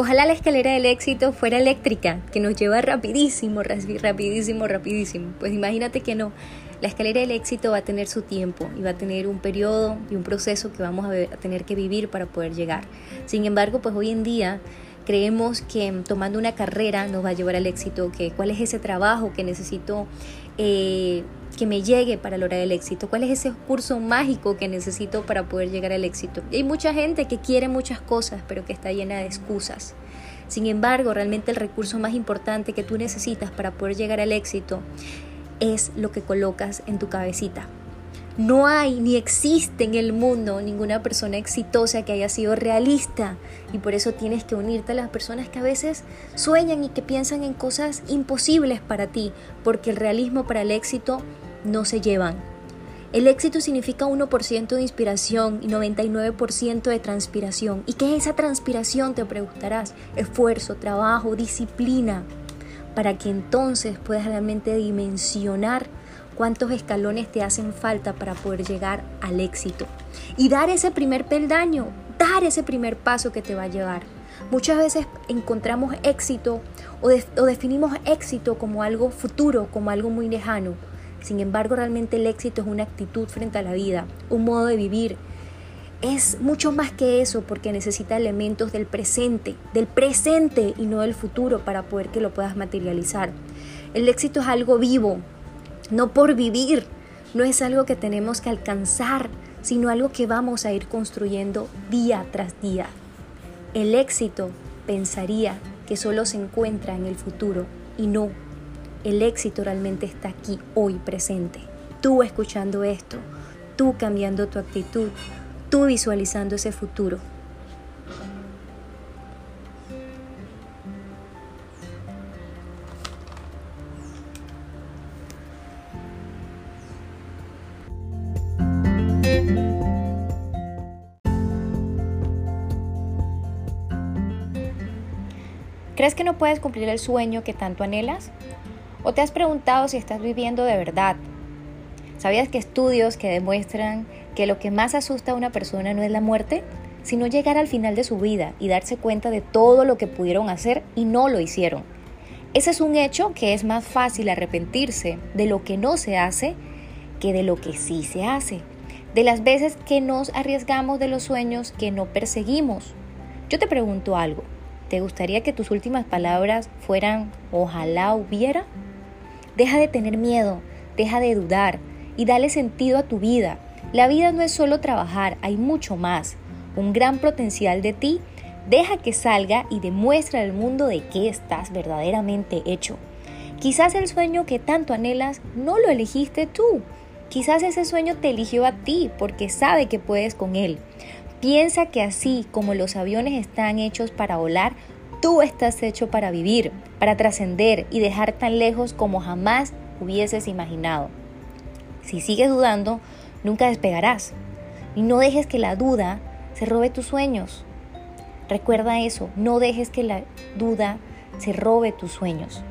Ojalá la escalera del éxito fuera eléctrica, que nos lleva rapidísimo, rapidísimo, rapidísimo. Pues imagínate que no. La escalera del éxito va a tener su tiempo y va a tener un periodo y un proceso que vamos a, tener que vivir para poder llegar. Sin embargo, pues hoy en día creemos que tomando una carrera nos va a llevar al éxito, que cuál es ese trabajo que necesito eh, que me llegue para lograr el éxito, cuál es ese curso mágico que necesito para poder llegar al éxito. Y hay mucha gente que quiere muchas cosas, pero que está llena de excusas. Sin embargo, realmente el recurso más importante que tú necesitas para poder llegar al éxito es lo que colocas en tu cabecita. No hay ni existe en el mundo ninguna persona exitosa que haya sido realista y por eso tienes que unirte a las personas que a veces sueñan y que piensan en cosas imposibles para ti, porque el realismo para el éxito no se llevan. El éxito significa 1% de inspiración y 99% de transpiración. ¿Y qué es esa transpiración? Te preguntarás. Esfuerzo, trabajo, disciplina, para que entonces puedas realmente dimensionar cuántos escalones te hacen falta para poder llegar al éxito. Y dar ese primer peldaño, dar ese primer paso que te va a llevar. Muchas veces encontramos éxito o, o definimos éxito como algo futuro, como algo muy lejano. Sin embargo, realmente el éxito es una actitud frente a la vida, un modo de vivir. Es mucho más que eso porque necesita elementos del presente, del presente y no del futuro para poder que lo puedas materializar. El éxito es algo vivo, no por vivir, no es algo que tenemos que alcanzar, sino algo que vamos a ir construyendo día tras día. El éxito pensaría que solo se encuentra en el futuro y no. El éxito realmente está aquí, hoy presente. Tú escuchando esto, tú cambiando tu actitud, tú visualizando ese futuro. ¿Crees que no puedes cumplir el sueño que tanto anhelas? ¿O te has preguntado si estás viviendo de verdad? ¿Sabías que estudios que demuestran que lo que más asusta a una persona no es la muerte, sino llegar al final de su vida y darse cuenta de todo lo que pudieron hacer y no lo hicieron? Ese es un hecho que es más fácil arrepentirse de lo que no se hace que de lo que sí se hace, de las veces que nos arriesgamos de los sueños que no perseguimos. Yo te pregunto algo, ¿Te gustaría que tus últimas palabras fueran ojalá hubiera? Deja de tener miedo, deja de dudar y dale sentido a tu vida. La vida no es solo trabajar, hay mucho más. Un gran potencial de ti. Deja que salga y demuestra al mundo de qué estás verdaderamente hecho. Quizás el sueño que tanto anhelas no lo elegiste tú. Quizás ese sueño te eligió a ti porque sabe que puedes con él. Piensa que así como los aviones están hechos para volar, tú estás hecho para vivir, para trascender y dejar tan lejos como jamás hubieses imaginado. Si sigues dudando, nunca despegarás. Y no dejes que la duda se robe tus sueños. Recuerda eso, no dejes que la duda se robe tus sueños.